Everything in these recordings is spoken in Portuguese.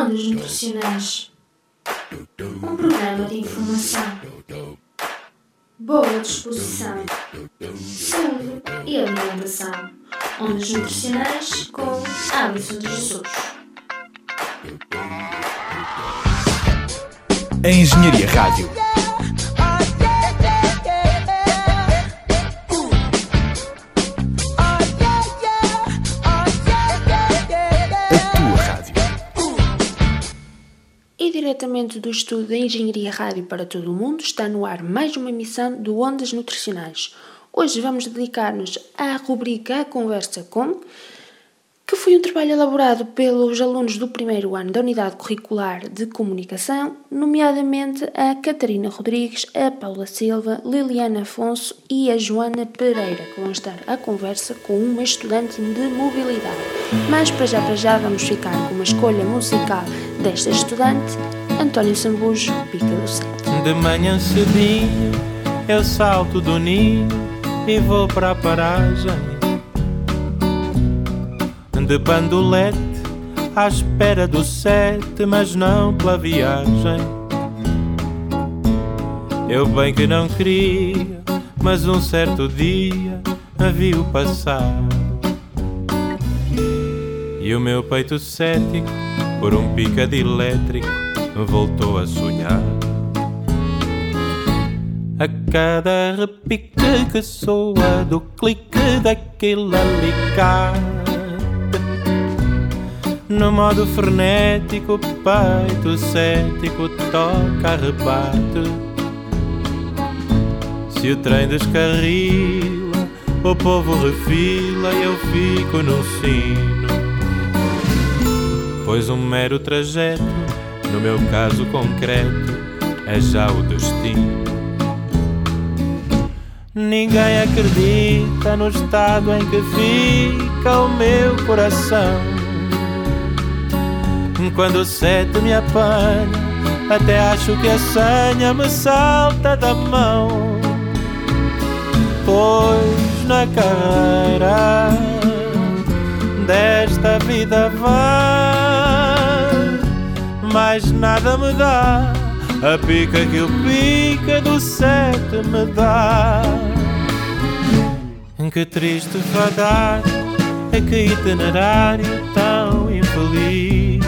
Ondas Nutricionais um programa de informação, boa disposição, saúde e alimentação. Ondas Nutricionais com Alisson de Jesus. A Engenharia Rádio diretamente do estudo da Engenharia Rádio para todo o mundo, está no ar mais uma emissão do Ondas Nutricionais. Hoje vamos dedicar-nos à rubrica A Conversa Com, que foi um trabalho elaborado pelos alunos do primeiro ano da Unidade Curricular de Comunicação, nomeadamente a Catarina Rodrigues, a Paula Silva, Liliana Afonso e a Joana Pereira, que vão estar à conversa com uma estudante de mobilidade. Mas para já, para já, vamos ficar com uma escolha musical desta estudante, António Sambujo, Pica do Sete. De manhã cedinho, eu salto do ninho e vou para a paragem de bandolete à espera do sete, mas não pela viagem. Eu bem que não queria, mas um certo dia a viu passar. E o meu peito cético, por um picado elétrico, voltou a sonhar. A cada repique que soa do clique daquele alicate no modo frenético, peito cético toca rebate. Se o trem descarrila, o povo refila e eu fico no sino. Pois um mero trajeto, no meu caso concreto, é já o destino. Ninguém acredita no estado em que fica o meu coração quando o sete me apanha, até acho que a senha me salta da mão. Pois na carreira desta vida vai, mais nada me dá a pica que o pica do sete me dá. Que triste fadar, é que itinerário tão infeliz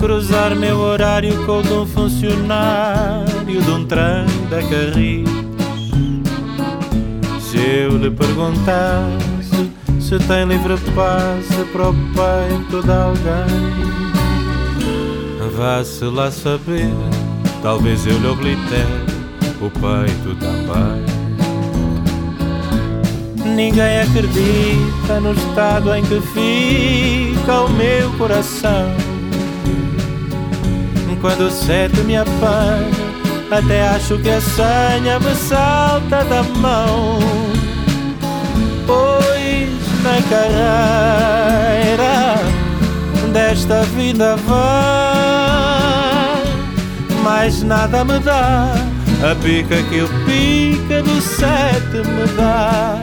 cruzar meu horário com o de um funcionário de um trem da Carris. Se eu lhe perguntasse se tem livre passe para o peito de alguém, vá-se lá saber, talvez eu lhe oblitere o peito também. Ninguém acredita no estado em que fica o meu coração quando o sete me apanha, até acho que a senha me salta da mão. Pois na carreira desta vida vai, mais nada me dá. A pica que o pica do sete me dá.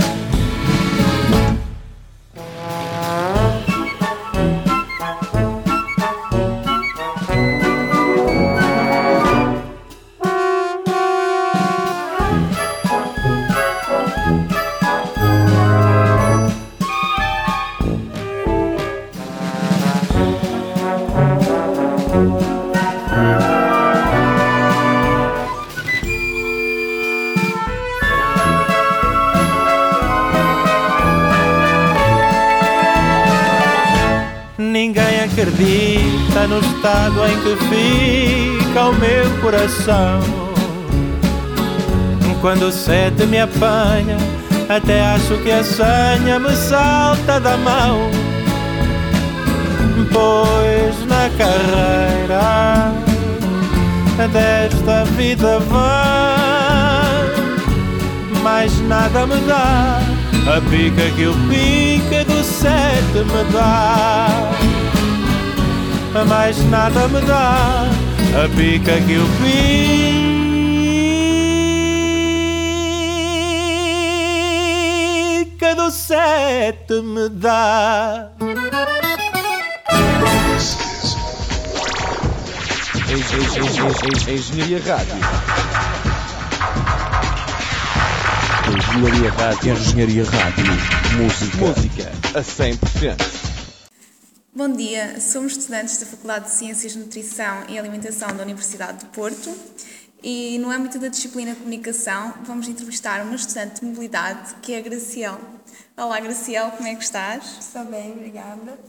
Acredita no estado em que fica o meu coração. Quando o sete me apanha, até acho que a senha me salta da mão. Pois na carreira desta vida vai, mais nada me dá. A pica que o pica sete me dá. A mais nada me dá a pica que o pica do sete me dá. Engenharia Rádio. Engenharia Rádio. Engenharia Rádio. Música. Música a 100%. Bom dia, somos estudantes da Faculdade de Ciências de Nutrição e Alimentação da Universidade de Porto e no âmbito da disciplina Comunicação vamos entrevistar uma estudante de mobilidade que é a Graciel. Olá Graciel, como é que estás? Estou bem, obrigada.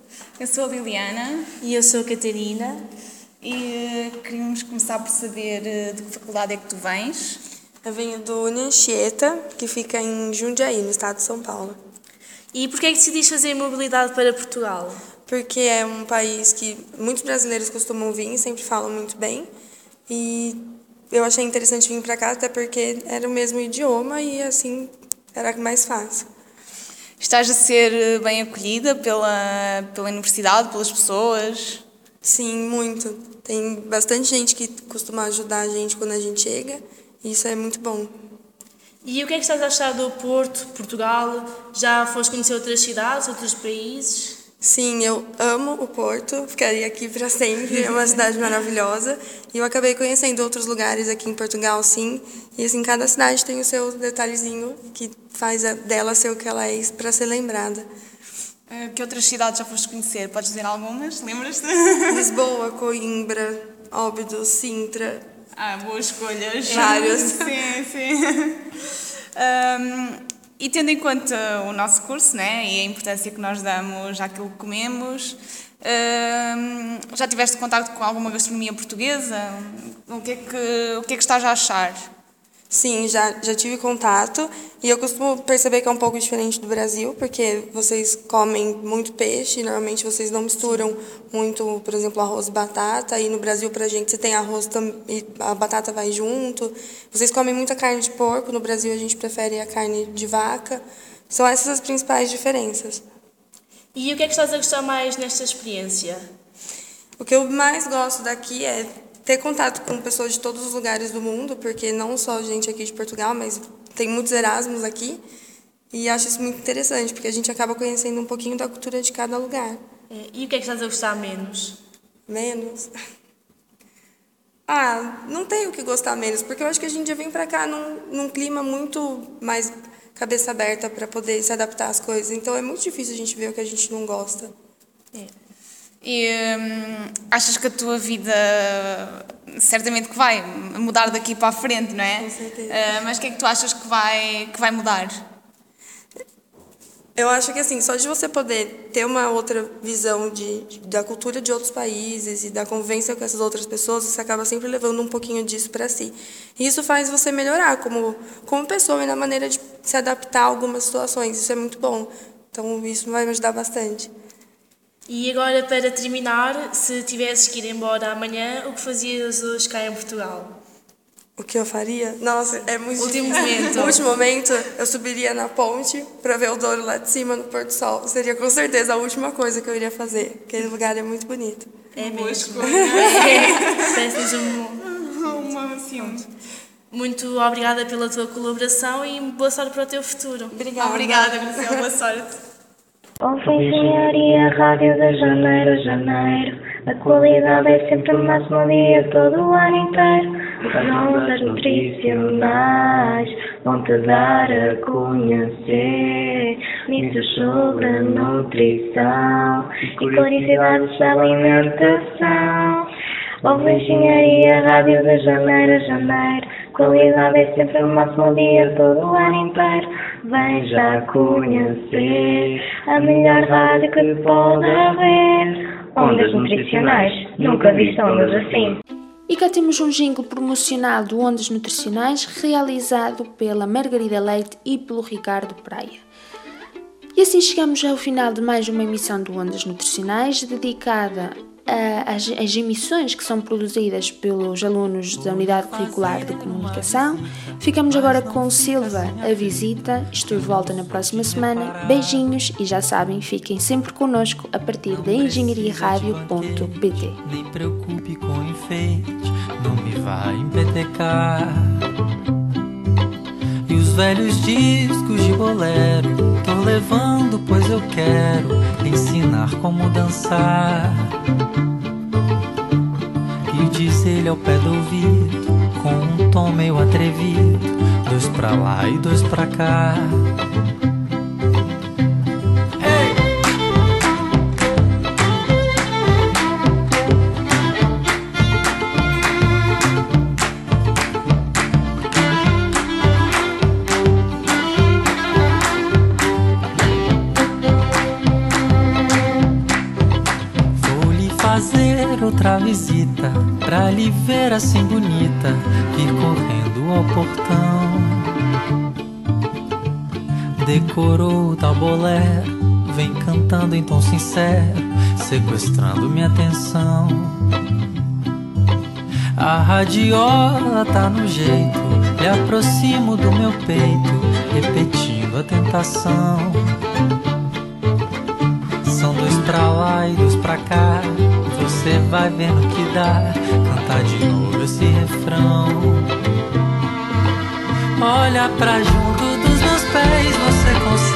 Eu sou a Liliana E eu sou a Catarina. e eh, queríamos começar por saber eh, de que faculdade é que tu vens. Eu venho do Anchieta, que fica em Jundiaí, no estado de São Paulo. E porquê é que decidiste fazer mobilidade para Portugal? Porque é um país que muitos brasileiros costumam vir e sempre falam muito bem. E eu achei interessante vir para cá, até porque era o mesmo idioma e assim era mais fácil. Estás a ser eh, bem acolhida pela, pela universidade, pelas pessoas? Sim, muito. Tem bastante gente que costuma ajudar a gente quando a gente chega. E isso é muito bom. E o que é que estás a achar do Porto, Portugal? Já foste conhecer outras cidades, outros países? Sim, eu amo o Porto, ficaria aqui para sempre, é uma cidade maravilhosa. E eu acabei conhecendo outros lugares aqui em Portugal, sim. E assim, cada cidade tem o seu detalhezinho que faz dela ser o que ela é para ser lembrada. Eh, Que outras cidades já foste conhecer? Podes dizer algumas? Lembras-te? Lisboa, Coimbra, Óbidos, Sintra. Ah, boas escolhas. Vários. sim, sim. Ahm, e tendo em conta o nosso curso né, e a importância que nós damos àquilo que comemos, ahm, já tiveste contato com alguma gastronomia portuguesa? O que é que, o que, é que estás a achar? Sim, já, já tive contato e eu costumo perceber que é um pouco diferente do Brasil, porque vocês comem muito peixe, normalmente vocês não misturam muito, por exemplo, arroz e batata, e no Brasil, pra gente, você tem arroz e a batata vai junto. Vocês comem muita carne de porco, no Brasil a gente prefere a carne de vaca. São essas as principais diferenças. E o que é que estás a gostar mais nesta experiência? O que eu mais gosto daqui é ter contato com pessoas de todos os lugares do mundo, porque não só gente aqui de Portugal, mas tem muitos Erasmus aqui. E acho isso muito interessante, porque a gente acaba conhecendo um pouquinho da cultura de cada lugar. Eh, E o que é que estás a gostar menos? Menos. Ah, não tenho o que gostar menos, porque eu acho que a gente já vem pra cá num, num clima muito mais cabeça aberta para poder se adaptar às coisas. Então é muito difícil a gente ver o que a gente não gosta. E hum, achas que a tua vida certamente que vai mudar daqui para a frente, não é? Com certeza. Ah, mas o que é que tu achas que vai, que vai mudar? Eu acho que assim, só de você poder ter uma outra visão de, de- da cultura de outros países e da convivência com essas outras pessoas, você acaba sempre levando um pouquinho disso para si. E isso faz você melhorar como, como pessoa e na maneira de se adaptar a algumas situações. Isso é muito bom. Então, isso vai me ajudar bastante. E agora, para terminar, se tivesses que ir embora amanhã, o que fazias hoje cá em Portugal? O que eu faria? Nossa, é muito Último difícil. momento. Último momento, eu subiria na ponte para ver o Douro lá de cima no Pôr do Sol. Seria com certeza a última coisa que eu iria fazer. Aquele lugar é muito bonito. É mesmo. Peço-lhes um... Uma, sim. Muito obrigada pela tua colaboração e boa sorte para o teu futuro. Obrigada. Obrigada, Graciela. Boa sorte. Ouve engenharia, rádio de janeiro a janeiro. A qualidade é sempre o máximo dia todo o ano inteiro. As nutricionais vão te dar a conhecer. Nisso sobre nutrição e curiosidades da alimentação. Ouve engenharia, rádio de janeiro a janeiro. Qualidade é sempre o máximo dia todo o ano inteiro. Vem já conhecer a melhor rádio que pode haver. Ondas nutricionais, nunca viste ondas assim. E cá temos um jingle promocional do Ondas Nutricionais realizado pela Margarida Leite e pelo Ricardo Praia. E assim chegamos ao final de mais uma emissão do Ondas Nutricionais dedicada a- às, às emissões que são produzidas pelos alunos da Unidade Curricular de Comunicação. Ficamos agora com Silva, a visita. Estou de volta na próxima semana. Beijinhos e já sabem, fiquem sempre connosco a partir da engenhariaradio.pt. Nem preocupe com enfeite, não me vai empetecar. E os velhos discos de bolero, levando, pois eu quero ensinar como dançar. E dizer sobrancelha ao pé do ouvido, com um tom meio atrevido, dois pra lá e dois pra cá. Visita Pra lhe ver assim bonita Vir correndo ao portão. Decorou o tal bolero Vem cantando em tom sincero Sequestrando minha atenção. A radiola tá no jeito Me aproximo do meu peito Repetindo a tentação dois pra lá e dois pra cá. Você vai vendo que dá. Cantar de novo esse refrão. Olha pra junto dos meus pés, você consegue.